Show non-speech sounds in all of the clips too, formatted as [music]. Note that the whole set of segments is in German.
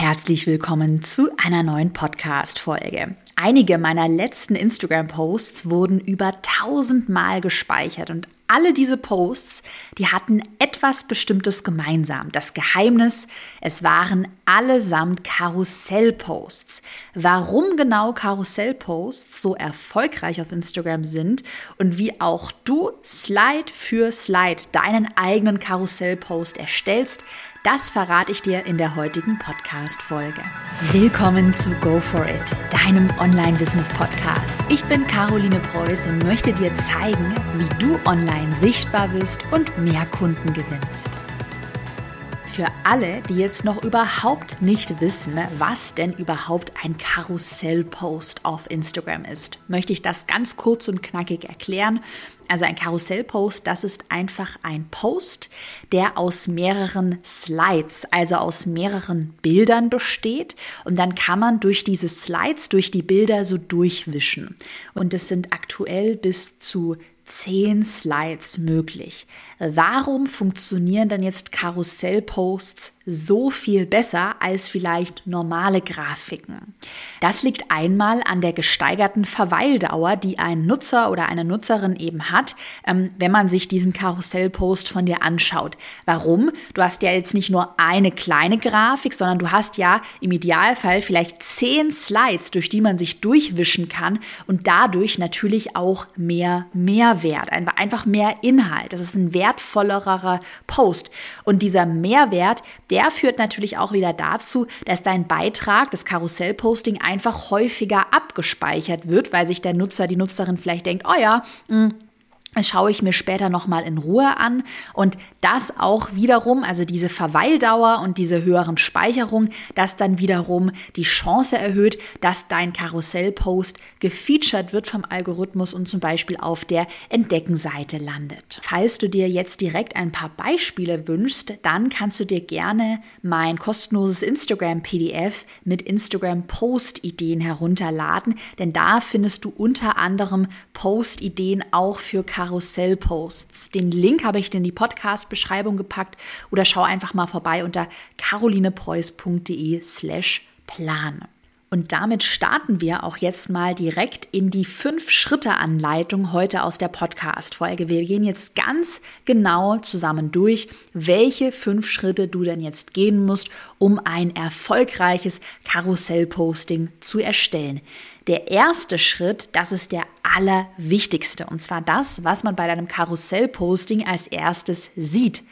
Herzlich willkommen zu einer neuen Podcast-Folge. Einige meiner letzten Instagram-Posts wurden über tausendmal gespeichert und alle diese Posts, die hatten etwas Bestimmtes gemeinsam. Das Geheimnis, es waren allesamt Karussell-Posts. Warum genau Karussell-Posts so erfolgreich auf Instagram sind und wie auch du Slide für Slide deinen eigenen Karussell-Post erstellst, das verrate ich dir in der heutigen Podcast-Folge. Willkommen zu Go For It, deinem Online-Business-Podcast. Ich bin Caroline Preuß und möchte dir zeigen, wie du online sichtbar bist und mehr Kunden gewinnst für alle, die jetzt noch überhaupt nicht wissen, was denn überhaupt ein Karussellpost auf Instagram ist, möchte ich das ganz kurz und knackig erklären. Also ein Karussellpost, das ist einfach ein Post, der aus mehreren Slides, also aus mehreren Bildern besteht. Und dann kann man durch diese Slides, durch die Bilder so durchwischen. Und es sind aktuell bis zu zehn Slides möglich. Warum funktionieren dann jetzt Karussellposts so viel besser als vielleicht normale Grafiken? Das liegt einmal an der gesteigerten Verweildauer, die ein Nutzer oder eine Nutzerin eben hat, ähm, wenn man sich diesen Karussellpost von dir anschaut. Warum? Du hast ja jetzt nicht nur eine kleine Grafik, sondern du hast ja im Idealfall vielleicht zehn Slides, durch die man sich durchwischen kann und dadurch natürlich auch mehr Mehrwert, einfach mehr Inhalt. Das ist ein Wert wertvollerer Post. Und dieser Mehrwert, der führt natürlich auch wieder dazu, dass dein Beitrag, das Karussellposting, einfach häufiger abgespeichert wird, weil sich der Nutzer, die Nutzerin vielleicht denkt, oh ja, mh, hm, das schaue ich mir später nochmal in Ruhe an. Und das auch wiederum, also diese Verweildauer und diese höheren Speicherung, das dann wiederum die Chance erhöht, dass dein Karussellpost gefeatured wird vom Algorithmus und zum Beispiel auf der Entdeckenseite landet. Falls du dir jetzt direkt ein paar Beispiele wünschst, dann kannst du dir gerne mein kostenloses Instagram-PDF mit Instagram-Post-Ideen herunterladen, denn da findest du unter anderem Post-Ideen auch für Karussellposts Karussellposts. Den Link habe ich in die Podcast-Beschreibung gepackt oder schau einfach mal vorbei unter carolinepreuß.de slash plan. Und damit starten wir auch jetzt mal direkt in die Fünf-Schritte-Anleitung heute aus der Podcast-Folge. Wir gehen jetzt ganz genau zusammen durch, welche fünf Schritte du denn jetzt gehen musst, um ein erfolgreiches Karussell-Posting zu erstellen. Der erste Schritt, das ist der allerwichtigste. Und zwar das, was man bei deinem Karussell-Posting als erstes sieht.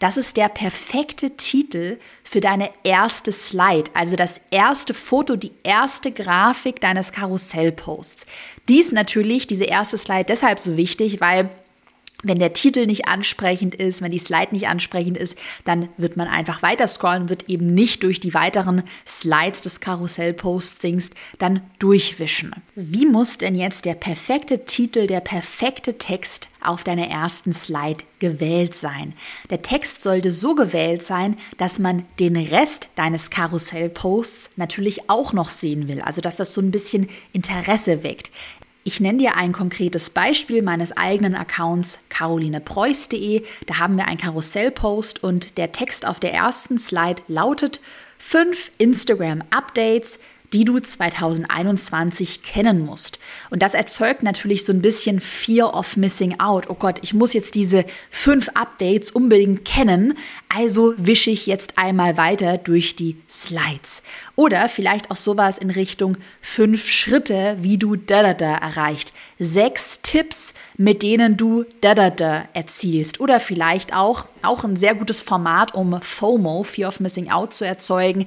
Das ist der perfekte Titel für deine erste Slide, also das erste Foto, die erste Grafik deines Karussell-Posts. Dies natürlich, diese erste Slide, deshalb so wichtig, weil wenn der Titel nicht ansprechend ist, wenn die Slide nicht ansprechend ist, dann wird man einfach weiter scrollen, wird eben nicht durch die weiteren Slides des Karussell-Postings dann durchwischen. Wie muss denn jetzt der perfekte Titel, der perfekte Text auf deiner ersten Slide gewählt sein? Der Text sollte so gewählt sein, dass man den Rest deines Karussell-Posts natürlich auch noch sehen will, also dass das so ein bisschen Interesse weckt. Ich nenne dir ein konkretes Beispiel meines eigenen Accounts carolinepreuß.de. Da haben wir einen Karussellpost und der Text auf der ersten Slide lautet fünf Instagram-Updates die du 2021 kennen musst. Und das erzeugt natürlich so ein bisschen Fear of Missing Out. Oh Gott, ich muss jetzt diese fünf Updates unbedingt kennen, also wische ich jetzt einmal weiter durch die Slides. Oder vielleicht auch sowas in Richtung fünf Schritte, wie du da da da erreicht. Sechs Tipps, mit denen du da da da erzielst. Oder vielleicht auch, auch ein sehr gutes Format, um FOMO, Fear of Missing Out zu erzeugen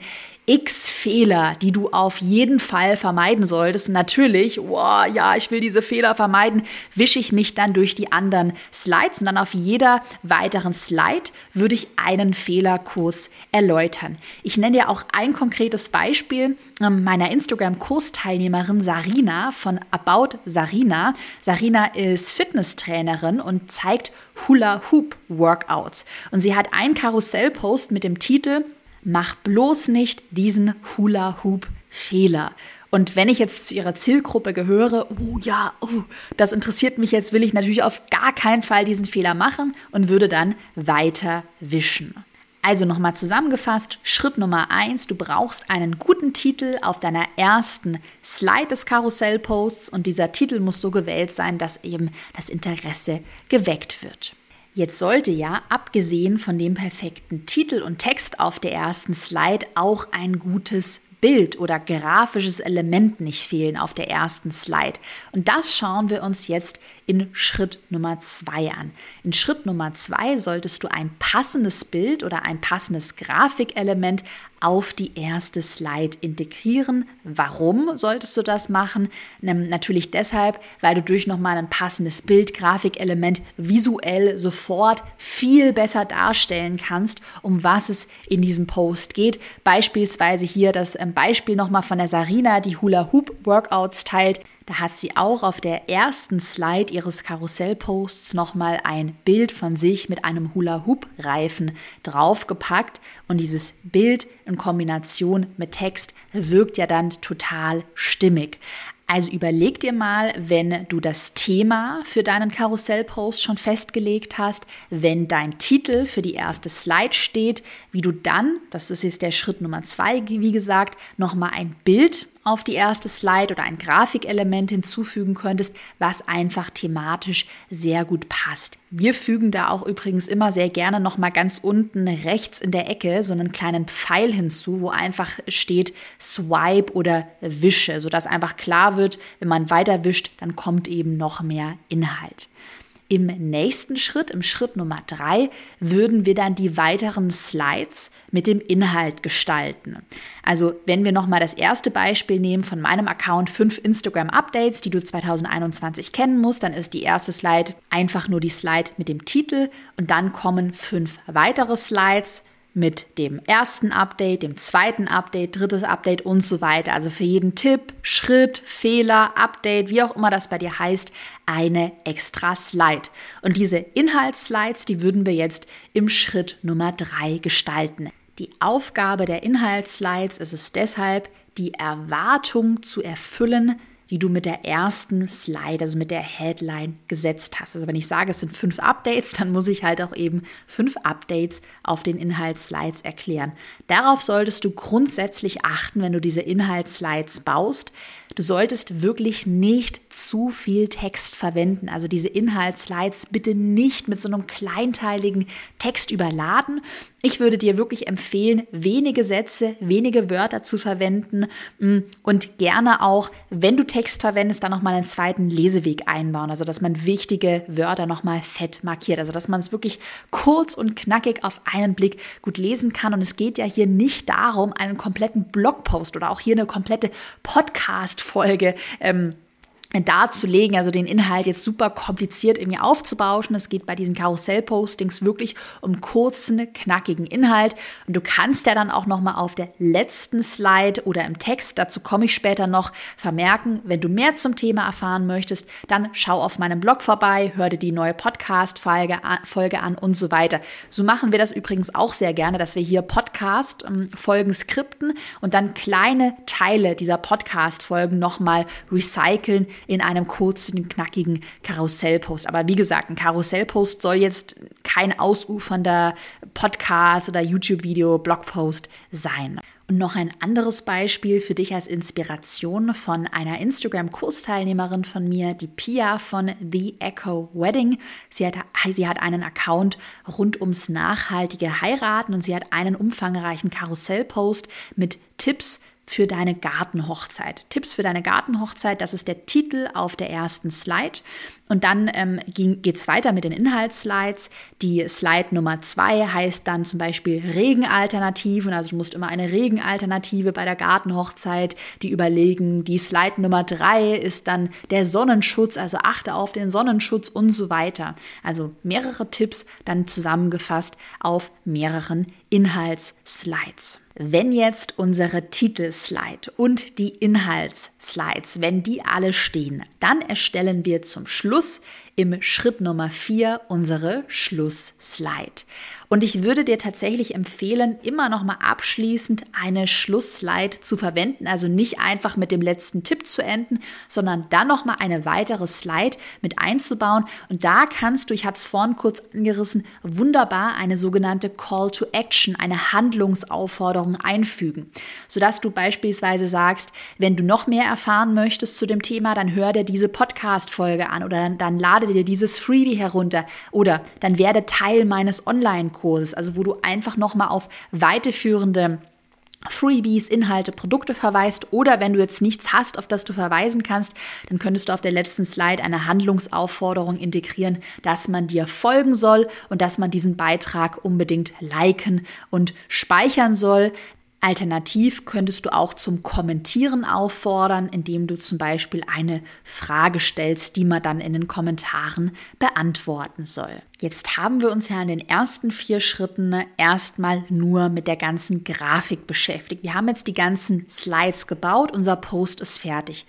x Fehler, die du auf jeden Fall vermeiden solltest. natürlich, wow, ja, ich will diese Fehler vermeiden, wische ich mich dann durch die anderen Slides und dann auf jeder weiteren Slide würde ich einen Fehler kurz erläutern. Ich nenne dir auch ein konkretes Beispiel ähm, meiner Instagram-Kursteilnehmerin Sarina von About Sarina. Sarina ist Fitnesstrainerin und zeigt Hula Hoop Workouts. Und sie hat einen Karussellpost mit dem Titel mach bloß nicht diesen Hula-Hoop-Fehler. Und wenn ich jetzt zu ihrer Zielgruppe gehöre, oh ja, oh, das interessiert mich jetzt, will ich natürlich auf gar keinen Fall diesen Fehler machen und würde dann weiter wischen. Also nochmal zusammengefasst, Schritt Nummer eins, du brauchst einen guten Titel auf deiner ersten Slide des Karussellposts und dieser Titel muss so gewählt sein, dass eben das Interesse geweckt wird. Jetzt sollte ja, abgesehen von dem perfekten Titel und Text auf der ersten Slide, auch ein gutes Bild oder grafisches Element nicht fehlen auf der ersten Slide. Und das schauen wir uns jetzt in Schritt Nummer zwei an. In Schritt Nummer zwei solltest du ein passendes Bild oder ein passendes Grafikelement auf die erste Slide integrieren. Warum solltest du das machen? Natürlich deshalb, weil du durch nochmal ein passendes Bild, Grafikelement visuell sofort viel besser darstellen kannst, um was es in diesem Post geht. Beispielsweise hier das ähm, Beispiel nochmal von der Sarina, die Hula Hoop Workouts teilt. Da hat sie auch auf der ersten Slide ihres Karussellposts nochmal ein Bild von sich mit einem Hula-Hoop-Reifen draufgepackt. Und dieses Bild in Kombination mit Text wirkt ja dann total stimmig. Also überleg dir mal, wenn du das Thema für deinen Karussellpost schon festgelegt hast, wenn dein Titel für die erste Slide steht, wie du dann, das ist jetzt der Schritt Nummer zwei, wie gesagt, nochmal ein Bild auf die erste Slide oder ein Grafikelement hinzufügen könntest, was einfach thematisch sehr gut passt. Wir fügen da auch übrigens immer sehr gerne noch mal ganz unten rechts in der Ecke so einen kleinen Pfeil hinzu, wo einfach steht Swipe oder Wische, sodass einfach klar wird, wenn man weiter wischt, dann kommt eben noch mehr Inhalt. Im nächsten Schritt, im Schritt Nummer drei, würden wir dann die weiteren Slides mit dem Inhalt gestalten. Also wenn wir nochmal das erste Beispiel nehmen von meinem Account, fünf Instagram-Updates, die du 2021 kennen musst, dann ist die erste Slide einfach nur die Slide mit dem Titel und dann kommen fünf weitere Slides mit dem ersten Update, dem zweiten Update, drittes Update und so weiter. Also für jeden Tipp, Schritt, Fehler, Update, wie auch immer das bei dir heißt, eine extra Slide. Und diese Inhaltsslides, die würden wir jetzt im Schritt Nummer drei gestalten. Die Aufgabe der Inhaltsslides ist es deshalb, die Erwartung zu erfüllen, die du mit der ersten Slide, also mit der Headline gesetzt hast. Also wenn ich sage, es sind fünf Updates, dann muss ich halt auch eben fünf Updates auf den Inhaltsslides erklären. Darauf solltest du grundsätzlich achten, wenn du diese Inhaltsslides baust. Du solltest wirklich nicht zu viel Text verwenden. Also diese Inhaltsslides bitte nicht mit so einem kleinteiligen Text überladen. Ich würde dir wirklich empfehlen, wenige Sätze, wenige Wörter zu verwenden mm, und gerne auch, wenn du Text verwendest, dann nochmal einen zweiten Leseweg einbauen. Also dass man wichtige Wörter nochmal fett markiert. Also dass man es wirklich kurz und knackig auf einen Blick gut lesen kann. Und es geht ja hier nicht darum, einen kompletten Blogpost oder auch hier eine komplette Podcast Podcast-Folge ähm, darzulegen, also den Inhalt jetzt super kompliziert irgendwie aufzubauschen. Es geht bei diesen Karussell-Postings wirklich um kurzen, knackigen Inhalt. Und du kannst ja dann auch nochmal auf der letzten Slide oder im Text, dazu komme ich später noch, vermerken, wenn du mehr zum Thema erfahren möchtest, dann schau auf meinem Blog vorbei, hör dir die neue Podcast-Folge Folge an und so weiter. So machen wir das übrigens auch sehr gerne, dass wir hier Podcast-Folgen skripten und dann kleine Teile dieser Podcast-Folgen nochmal recyceln in einem kurzen, knackigen Karussellpost. Aber wie gesagt, ein Karussellpost soll jetzt kein ausufernder Podcast oder YouTube-Video, Blogpost sein. Und noch ein anderes Beispiel für dich als Inspiration von einer Instagram-Kursteilnehmerin von mir, die Pia von The Echo Wedding. Sie hat, sie hat einen Account rund ums nachhaltige Heiraten und sie hat einen umfangreichen Karussellpost mit Tipps für deine Gartenhochzeit. Tipps für deine Gartenhochzeit, das ist der Titel auf der ersten Slide. Und dann ähm, geht es weiter mit den Inhaltsslides. Die Slide Nummer zwei heißt dann zum Beispiel Regenalternativen. Also du musst immer eine Regenalternative bei der Gartenhochzeit, die überlegen. Die Slide Nummer drei ist dann der Sonnenschutz, also achte auf den Sonnenschutz und so weiter. Also mehrere Tipps dann zusammengefasst auf mehreren Inhaltsslides. Wenn jetzt unsere Titelslide und die Inhaltsslides, wenn die alle stehen, dann erstellen wir zum Schluss im Schritt Nummer 4 unsere Schlussslide. Und ich würde dir tatsächlich empfehlen, immer noch mal abschließend eine Schlussslide zu verwenden, also nicht einfach mit dem letzten Tipp zu enden, sondern dann noch mal eine weitere Slide mit einzubauen. Und da kannst du, ich hatte es vorhin kurz angerissen, wunderbar eine sogenannte Call to Action, eine Handlungsaufforderung einfügen, sodass du beispielsweise sagst, wenn du noch mehr erfahren möchtest zu dem Thema, dann hör dir diese Podcast-Folge an oder dann, dann lade dir dieses Freebie herunter oder dann werde Teil meines Online-Kurses Kurses, also wo du einfach nochmal auf weiterführende Freebies, Inhalte, Produkte verweist oder wenn du jetzt nichts hast, auf das du verweisen kannst, dann könntest du auf der letzten Slide eine Handlungsaufforderung integrieren, dass man dir folgen soll und dass man diesen Beitrag unbedingt liken und speichern soll. Alternativ könntest du auch zum Kommentieren auffordern, indem du zum Beispiel eine Frage stellst, die man dann in den Kommentaren beantworten soll. Jetzt haben wir uns ja in den ersten vier Schritten erstmal nur mit der ganzen Grafik beschäftigt. Wir haben jetzt die ganzen Slides gebaut, unser Post ist fertig.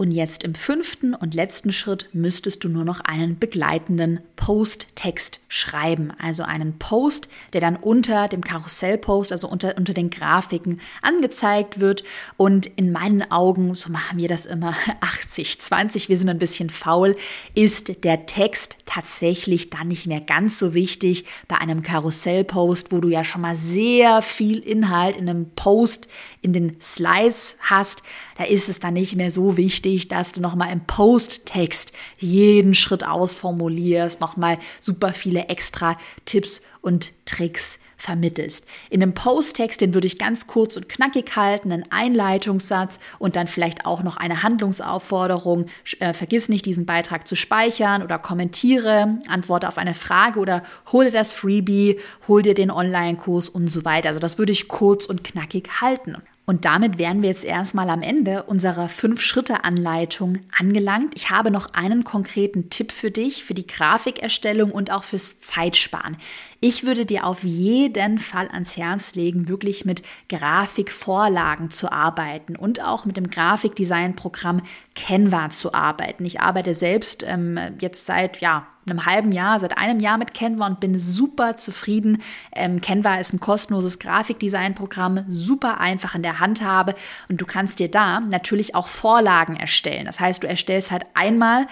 Und jetzt im fünften und letzten Schritt müsstest du nur noch einen begleitenden Post-Text schreiben. Also einen Post, der dann unter dem Karussellpost, also unter, unter den Grafiken angezeigt wird. Und in meinen Augen, so machen wir das immer [laughs] 80, 20, wir sind ein bisschen faul, ist der Text tatsächlich dann nicht mehr ganz so wichtig bei einem Karussellpost, wo du ja schon mal sehr viel Inhalt in einem Post in den Slides hast da ist es dann nicht mehr so wichtig, dass du nochmal im Post-Text jeden Schritt ausformulierst, nochmal super viele extra Tipps und Tricks vermittelst. In einem Post-Text, den würde ich ganz kurz und knackig halten, einen Einleitungssatz und dann vielleicht auch noch eine Handlungsaufforderung. Äh, vergiss nicht, diesen Beitrag zu speichern oder kommentiere, antworte auf eine Frage oder hole das Freebie, hol dir den Online-Kurs und so weiter. Also das würde ich kurz und knackig halten. Und damit wären wir jetzt erstmal am Ende unserer Fünf-Schritte-Anleitung angelangt. Ich habe noch einen konkreten Tipp für dich, für die Grafikerstellung und auch fürs Zeitsparen. Ich würde dir auf jeden Fall ans Herz legen, wirklich mit Grafikvorlagen zu arbeiten und auch mit dem Grafikdesign-Programm Canva zu arbeiten. Ich arbeite selbst ähm, jetzt seit ja, einem halben Jahr, seit einem Jahr mit Canva und bin super zufrieden. Ähm, Canva ist ein kostenloses Grafikdesign-Programm, super einfach in der Handhabe und du kannst dir da natürlich auch Vorlagen erstellen. Das heißt, du erstellst halt einmal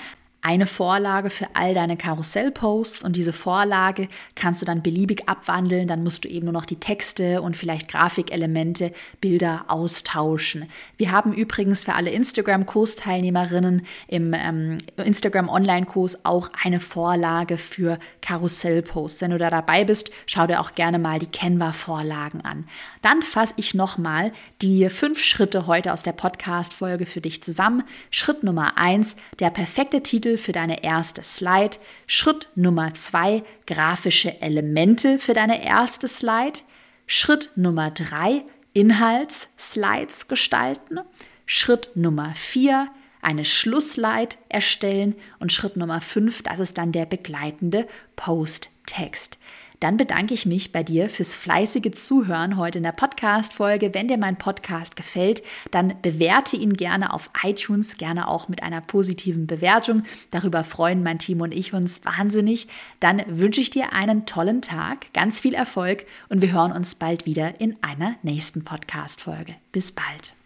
eine Vorlage für all deine Karussellposts und diese Vorlage kannst du dann beliebig abwandeln. Dann musst du eben nur noch die Texte und vielleicht Grafikelemente, Bilder austauschen. Wir haben übrigens für alle Instagram-Kursteilnehmerinnen im ähm, Instagram-Online-Kurs auch eine Vorlage für Karussellposts. Wenn du da dabei bist, schau dir auch gerne mal die Canva-Vorlagen an. Dann fasse ich nochmal die fünf Schritte heute aus der Podcast-Folge für dich zusammen. Schritt Nummer eins, der perfekte Titel für deine erste Slide. Schritt Nummer zwei, grafische Elemente für deine erste Slide. Schritt Nummer drei, Inhaltsslides gestalten. Schritt Nummer vier, eine Schlussslide erstellen. Und Schritt Nummer fünf, das ist dann der begleitende Post-Text. Dann bedanke ich mich bei dir fürs fleißige Zuhören heute in der Podcast-Folge. Wenn dir mein Podcast gefällt, dann bewerte ihn gerne auf iTunes, gerne auch mit einer positiven Bewertung. Darüber freuen mein Team und ich uns wahnsinnig. Dann wünsche ich dir einen tollen Tag, ganz viel Erfolg und wir hören uns bald wieder in einer nächsten Podcast-Folge. Bis bald.